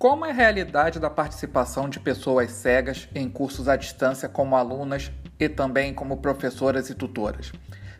Como é a realidade da participação de pessoas cegas em cursos à distância como alunas e também como professoras e tutoras?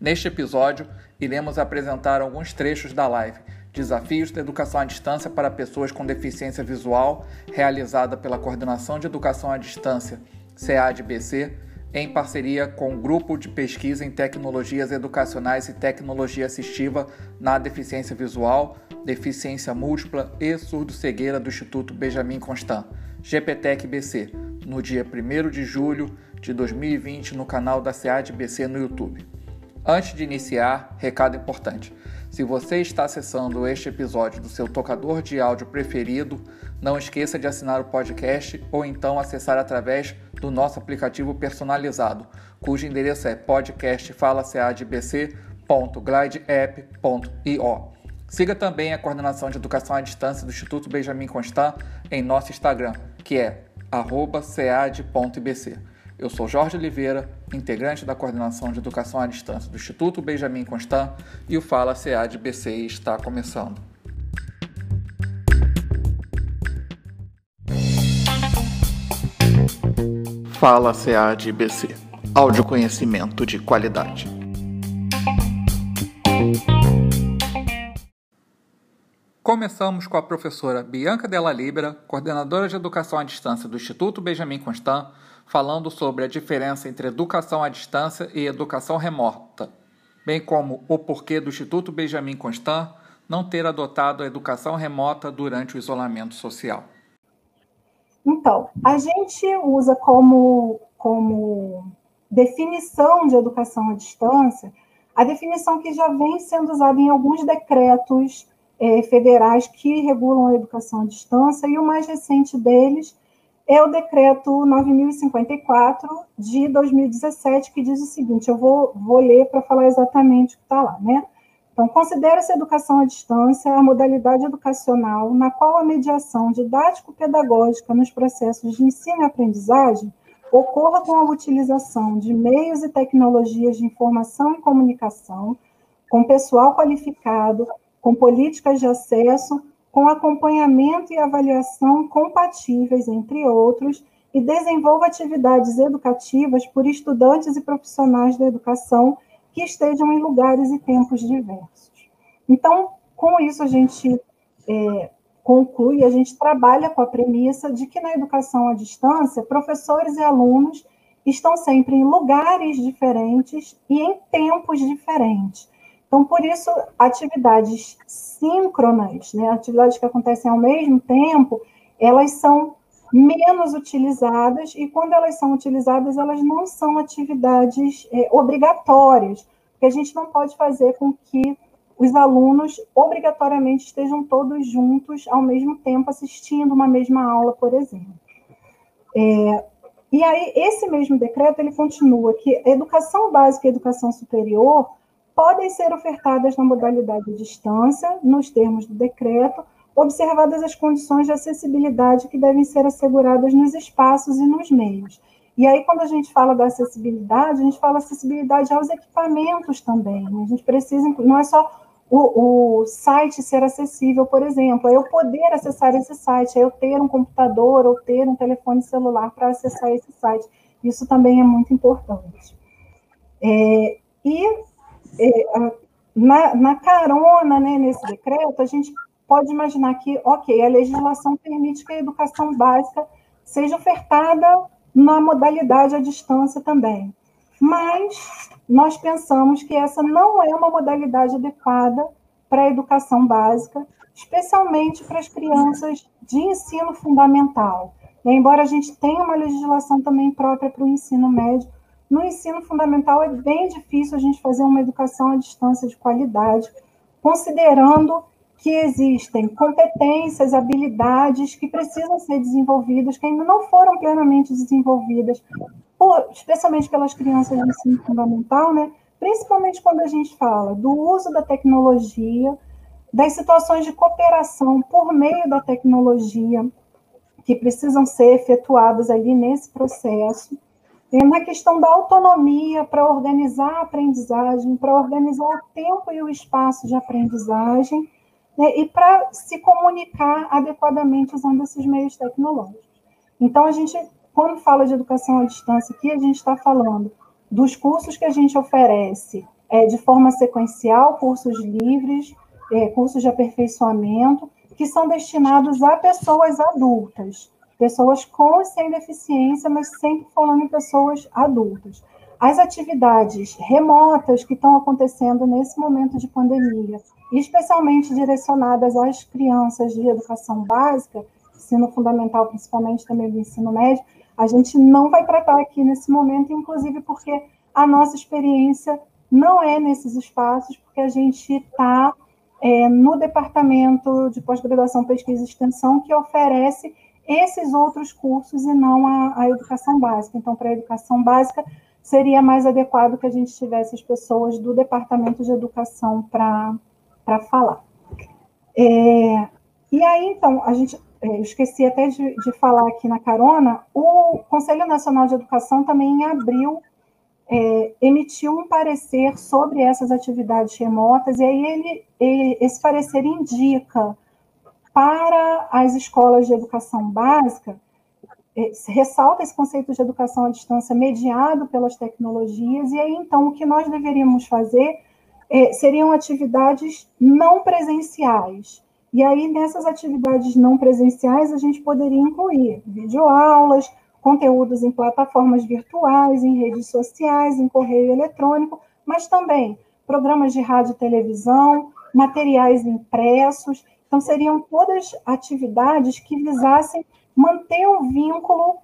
Neste episódio, iremos apresentar alguns trechos da live Desafios da Educação à Distância para Pessoas com Deficiência Visual, realizada pela Coordenação de Educação à Distância, CADBC, em parceria com o Grupo de Pesquisa em Tecnologias Educacionais e Tecnologia Assistiva na Deficiência Visual, Deficiência Múltipla e Surdo-Cegueira do Instituto Benjamin Constant, GPTEC-BC, no dia 1 de julho de 2020 no canal da CADBC no YouTube. Antes de iniciar, recado importante. Se você está acessando este episódio do seu tocador de áudio preferido, não esqueça de assinar o podcast ou então acessar através do nosso aplicativo personalizado, cujo endereço é podcastfalacaadbc.glideapp.io. Siga também a coordenação de educação à distância do Instituto Benjamin Constant em nosso Instagram, que é @cead.ibc. Eu sou Jorge Oliveira, integrante da coordenação de educação à distância do Instituto Benjamin Constant e o Fala CAD BC está começando. Fala CAD BC. Áudio conhecimento de qualidade. Começamos com a professora Bianca Della Libera, coordenadora de educação à distância do Instituto Benjamin Constant, falando sobre a diferença entre educação à distância e educação remota, bem como o porquê do Instituto Benjamin Constant não ter adotado a educação remota durante o isolamento social. Então, a gente usa como, como definição de educação à distância a definição que já vem sendo usada em alguns decretos eh, federais que regulam a educação à distância, e o mais recente deles é o decreto 9054 de 2017, que diz o seguinte: eu vou, vou ler para falar exatamente o que está lá, né? Então, considera-se educação à distância a modalidade educacional na qual a mediação didático-pedagógica nos processos de ensino e aprendizagem ocorra com a utilização de meios e tecnologias de informação e comunicação, com pessoal qualificado, com políticas de acesso, com acompanhamento e avaliação compatíveis, entre outros, e desenvolva atividades educativas por estudantes e profissionais da educação que estejam em lugares e tempos diversos. Então, com isso, a gente é, conclui, a gente trabalha com a premissa de que na educação à distância, professores e alunos estão sempre em lugares diferentes e em tempos diferentes. Então, por isso, atividades síncronas, né, atividades que acontecem ao mesmo tempo, elas são menos utilizadas, e quando elas são utilizadas, elas não são atividades é, obrigatórias, porque a gente não pode fazer com que os alunos obrigatoriamente estejam todos juntos ao mesmo tempo assistindo uma mesma aula, por exemplo. É, e aí, esse mesmo decreto, ele continua que educação básica e educação superior podem ser ofertadas na modalidade de distância, nos termos do decreto, observadas as condições de acessibilidade que devem ser asseguradas nos espaços e nos meios. E aí, quando a gente fala da acessibilidade, a gente fala acessibilidade aos equipamentos também. Né? A gente precisa, não é só o, o, site ser acessível, por exemplo, é eu poder acessar esse site, é eu ter um computador ou ter um telefone celular para acessar esse site. Isso também é muito importante. É, e na, na carona né, nesse decreto, a gente pode imaginar que, ok, a legislação permite que a educação básica seja ofertada na modalidade à distância também. Mas nós pensamos que essa não é uma modalidade adequada para a educação básica, especialmente para as crianças de ensino fundamental. Embora a gente tenha uma legislação também própria para o ensino médio, no ensino fundamental é bem difícil a gente fazer uma educação à distância de qualidade, considerando que existem competências, habilidades que precisam ser desenvolvidas, que ainda não foram plenamente desenvolvidas, por, especialmente pelas crianças do ensino fundamental, né? principalmente quando a gente fala do uso da tecnologia, das situações de cooperação por meio da tecnologia, que precisam ser efetuadas ali nesse processo, na questão da autonomia para organizar a aprendizagem, para organizar o tempo e o espaço de aprendizagem, né, e para se comunicar adequadamente usando esses meios tecnológicos. Então, a gente, quando fala de educação à distância aqui, a gente está falando dos cursos que a gente oferece é, de forma sequencial, cursos livres, é, cursos de aperfeiçoamento, que são destinados a pessoas adultas, pessoas com e sem deficiência, mas sempre falando em pessoas adultas. As atividades remotas que estão acontecendo nesse momento de pandemia, especialmente direcionadas às crianças de educação básica, ensino fundamental, principalmente também do ensino médio, a gente não vai tratar aqui nesse momento, inclusive porque a nossa experiência não é nesses espaços, porque a gente está é, no departamento de pós-graduação, pesquisa e extensão, que oferece esses outros cursos e não a, a educação básica. Então, para a educação básica, seria mais adequado que a gente tivesse as pessoas do departamento de educação para falar. É, e aí, então, a gente é, esqueci até de, de, falar aqui na carona, o Conselho Nacional de Educação também em abril é, emitiu um parecer sobre essas atividades remotas, e aí ele, ele, esse parecer indica para as escolas de educação básica, é, ressalta esse conceito de educação à distância mediado pelas tecnologias, e aí então o que nós deveríamos fazer é, seriam atividades não presenciais, e aí, nessas atividades não presenciais, a gente poderia incluir videoaulas, conteúdos em plataformas virtuais, em redes sociais, em correio eletrônico, mas também programas de rádio e televisão, materiais impressos. Então, seriam todas atividades que visassem manter o vínculo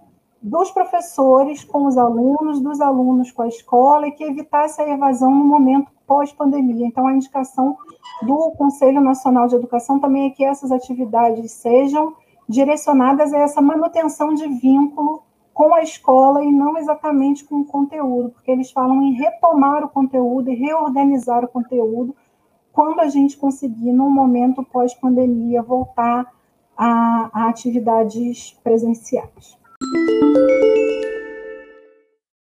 dos professores com os alunos, dos alunos com a escola e que evitasse a evasão no momento pós-pandemia. Então, a indicação do Conselho Nacional de Educação também é que essas atividades sejam direcionadas a essa manutenção de vínculo com a escola e não exatamente com o conteúdo, porque eles falam em retomar o conteúdo e reorganizar o conteúdo quando a gente conseguir, num momento pós-pandemia, voltar a, a atividades presenciais.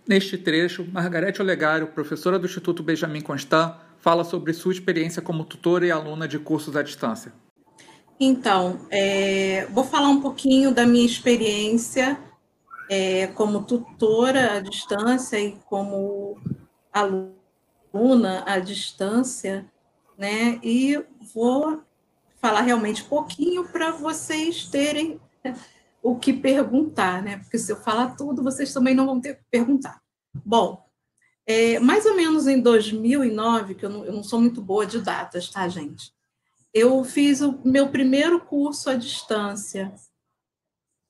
Neste trecho, Margarete Olegário, professora do Instituto Benjamin Constant, fala sobre sua experiência como tutora e aluna de cursos à distância. Então, é, vou falar um pouquinho da minha experiência é, como tutora à distância e como aluna à distância, né? E vou falar realmente pouquinho para vocês terem o que perguntar, né? Porque se eu falar tudo, vocês também não vão ter que perguntar. Bom, é, mais ou menos em 2009, que eu não, eu não sou muito boa de datas, tá, gente? Eu fiz o meu primeiro curso à distância.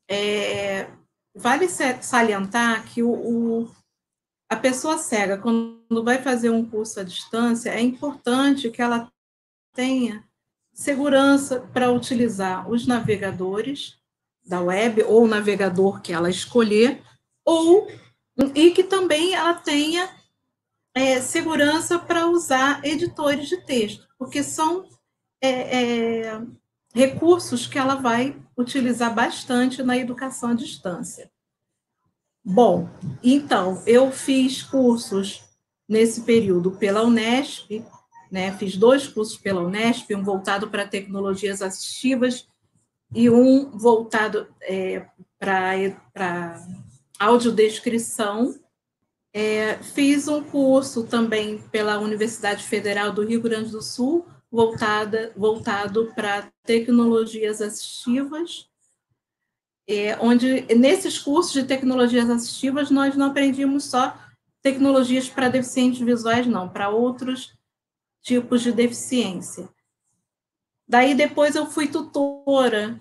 É, vale salientar que o, o, a pessoa cega, quando vai fazer um curso à distância, é importante que ela tenha segurança para utilizar os navegadores da web ou o navegador que ela escolher, ou e que também ela tenha é, segurança para usar editores de texto, porque são é, é, recursos que ela vai utilizar bastante na educação à distância. Bom, então, eu fiz cursos nesse período pela Unesp, né, fiz dois cursos pela Unesp, um voltado para tecnologias assistivas e um voltado é, para audiodescrição. É, fiz um curso também pela Universidade Federal do Rio Grande do Sul, voltada, voltado para tecnologias assistivas, é, onde nesses cursos de tecnologias assistivas nós não aprendíamos só tecnologias para deficientes visuais, não, para outros tipos de deficiência. Daí depois eu fui tutora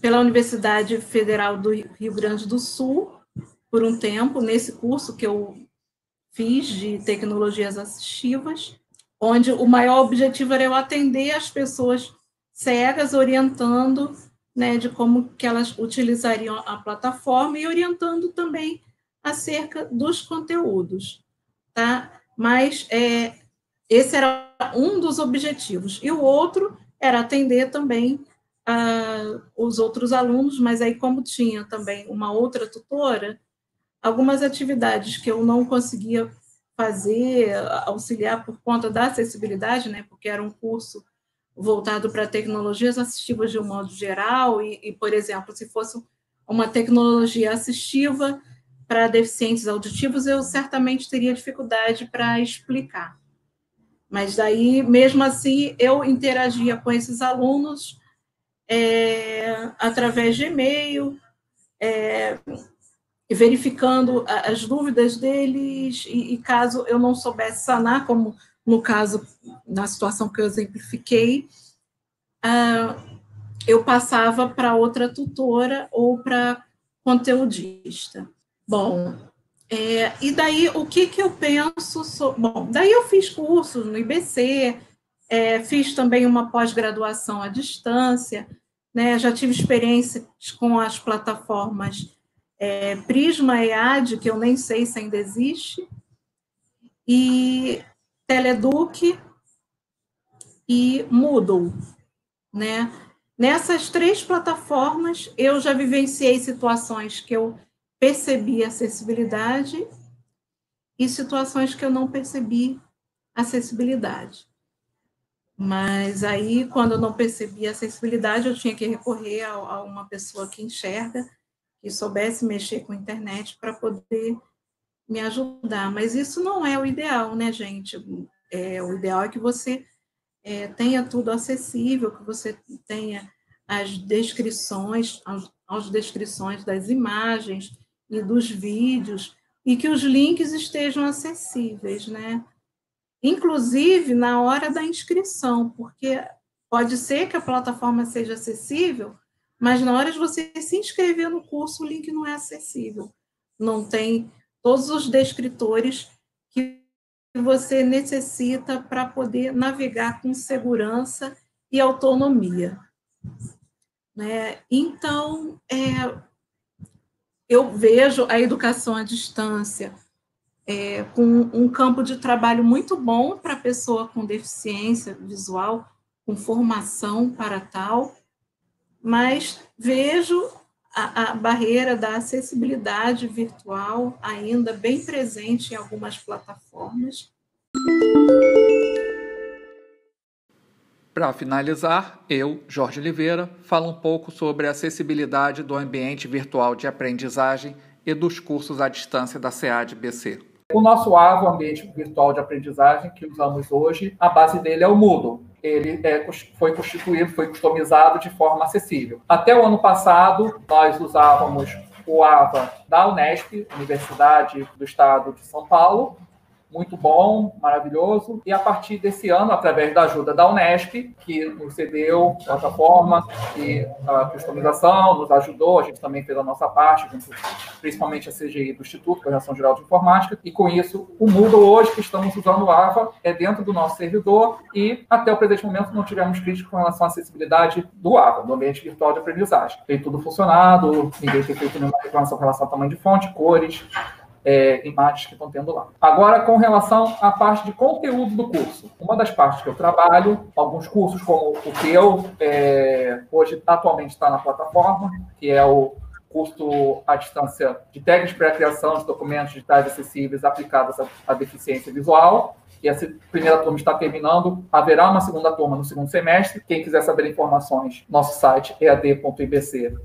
pela Universidade Federal do Rio Grande do Sul por um tempo nesse curso que eu fiz de tecnologias assistivas, onde o maior objetivo era eu atender as pessoas cegas, orientando né, de como que elas utilizariam a plataforma e orientando também acerca dos conteúdos, tá? Mas é, esse era um dos objetivos. E o outro era atender também uh, os outros alunos, mas aí, como tinha também uma outra tutora, algumas atividades que eu não conseguia fazer, auxiliar por conta da acessibilidade, né, porque era um curso voltado para tecnologias assistivas de um modo geral, e, e, por exemplo, se fosse uma tecnologia assistiva para deficientes auditivos, eu certamente teria dificuldade para explicar. Mas daí, mesmo assim, eu interagia com esses alunos é, através de e-mail, é, verificando as dúvidas deles, e, e, caso eu não soubesse sanar, como no caso, na situação que eu exemplifiquei, ah, eu passava para outra tutora ou para conteudista. Bom, é, e daí o que, que eu penso? So... Bom, daí eu fiz cursos no IBC, é, fiz também uma pós-graduação à distância, né, já tive experiências com as plataformas é, Prisma EAD, que eu nem sei se ainda existe, e Teleduc e Moodle, né? Nessas três plataformas, eu já vivenciei situações que eu percebi acessibilidade e situações que eu não percebi acessibilidade. Mas aí, quando eu não percebi acessibilidade, eu tinha que recorrer a, a uma pessoa que enxerga, que soubesse mexer com a internet para poder me ajudar. Mas isso não é o ideal, né, gente? É, o ideal é que você é, tenha tudo acessível, que você tenha as descrições, as, as descrições das imagens e dos vídeos, e que os links estejam acessíveis, né? Inclusive na hora da inscrição, porque pode ser que a plataforma seja acessível, mas na hora de você se inscrever no curso, o link não é acessível. Não tem todos os descritores que você necessita para poder navegar com segurança e autonomia. Né? Então, é, eu vejo a educação à distância é, com um campo de trabalho muito bom para a pessoa com deficiência visual, com formação para tal, mas vejo a, a barreira da acessibilidade virtual ainda bem presente em algumas plataformas. Para finalizar, eu, Jorge Oliveira, falo um pouco sobre a acessibilidade do ambiente virtual de aprendizagem e dos cursos à distância da SEAD-BC. O nosso AVO, ambiente virtual de aprendizagem, que usamos hoje, a base dele é o Moodle ele é, foi constituído, foi customizado de forma acessível. Até o ano passado, nós usávamos o AVA da Unesp, Universidade do Estado de São Paulo, muito bom, maravilhoso. E a partir desse ano, através da ajuda da Unesp, que nos cedeu plataforma e a customização, nos ajudou, a gente também fez a nossa parte, principalmente a CGI do Instituto Correção Geral de Informática, e com isso, o Moodle hoje que estamos usando o AVA é dentro do nosso servidor e até o presente momento não tivemos crítica com relação à acessibilidade do AVA, do ambiente virtual de aprendizagem. Tem tudo funcionado, ninguém tem feito nenhuma reclamação com relação ao tamanho de fonte, cores, é, imagens que estão tendo lá. Agora, com relação à parte de conteúdo do curso. Uma das partes que eu trabalho, alguns cursos como o que eu é, hoje atualmente está na plataforma, que é o curso à distância de técnicas para criação de documentos digitais acessíveis aplicados à deficiência visual e essa primeira turma está terminando. Haverá uma segunda turma no segundo semestre. Quem quiser saber informações, nosso site ead.ibc.gov.br.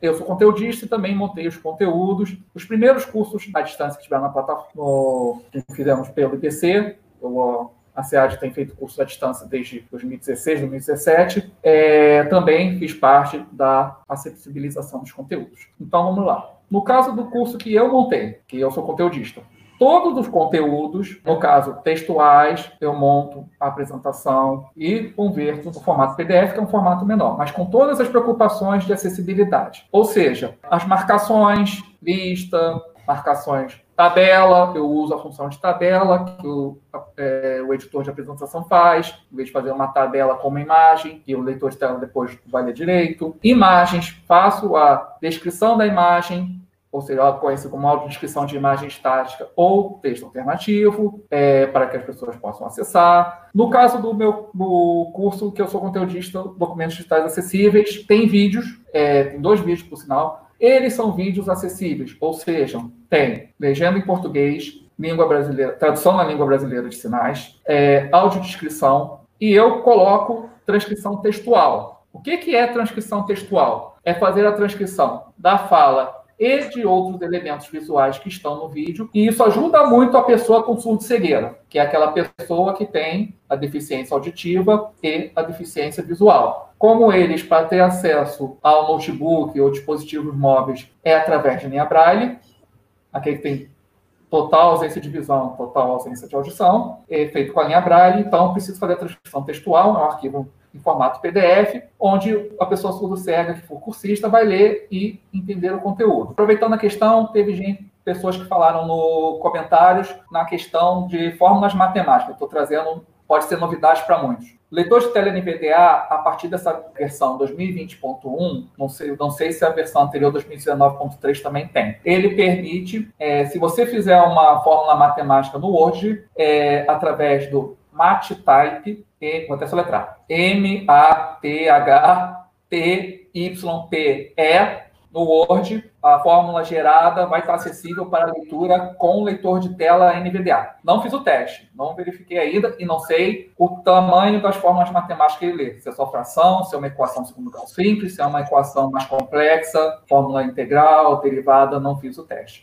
Eu sou conteudista e também montei os conteúdos. Os primeiros cursos à distância que tiveram na plataforma que fizemos pelo IBC, eu, a SEAD tem feito curso à distância desde 2016, 2017. É, também fiz parte da acessibilização dos conteúdos. Então, vamos lá. No caso do curso que eu montei, que eu sou conteudista, todos os conteúdos, no caso textuais, eu monto a apresentação e converto no formato PDF, que é um formato menor, mas com todas as preocupações de acessibilidade. Ou seja, as marcações, lista, marcações tabela, eu uso a função de tabela que o, é, o, editor de apresentação faz, em vez de fazer uma tabela com uma imagem, e o leitor de tela depois vai ler direito. Imagens, faço a descrição da imagem, ou seja, conhece como audiodescrição de imagem estática ou texto alternativo, é, para que as pessoas possam acessar. No caso do meu do curso, que eu sou conteudista, documentos digitais acessíveis, tem vídeos, é, tem dois vídeos, por sinal. Eles são vídeos acessíveis, ou seja, tem legenda em português, língua brasileira, tradução na língua brasileira de sinais, é, audiodescrição, e eu coloco transcrição textual. O que, que é transcrição textual? É fazer a transcrição da fala e de outros elementos visuais que estão no vídeo. E isso ajuda muito a pessoa com surdo-cegueira, que é aquela pessoa que tem a deficiência auditiva e a deficiência visual. Como eles, para ter acesso ao notebook ou dispositivos móveis, é através de linha braille, aquele que tem total ausência de visão, total ausência de audição, é feito com a linha braille, então preciso fazer a transcrição textual, é um arquivo em formato PDF, onde a pessoa surdo-cega que for cursista vai ler e entender o conteúdo. Aproveitando a questão, teve gente, pessoas que falaram no comentários na questão de fórmulas matemáticas. Estou trazendo, pode ser novidade para muitos. Leitor de tela NVDA, a partir dessa versão 2020.1, não sei, não sei se a versão anterior 2019.3 também tem. Ele permite, é, se você fizer uma fórmula matemática no Word, é, através do MatType, vou até soletrar, M-A-T-H-T-Y-P-E, no Word, a fórmula gerada vai estar acessível para leitura com leitor de tela NVDA. Não fiz o teste, não verifiquei ainda e não sei o tamanho das fórmulas matemáticas que ele lê. Se é só fração, se é uma equação segundo grau simples, se é uma equação mais complexa, fórmula integral, derivada, não fiz o teste.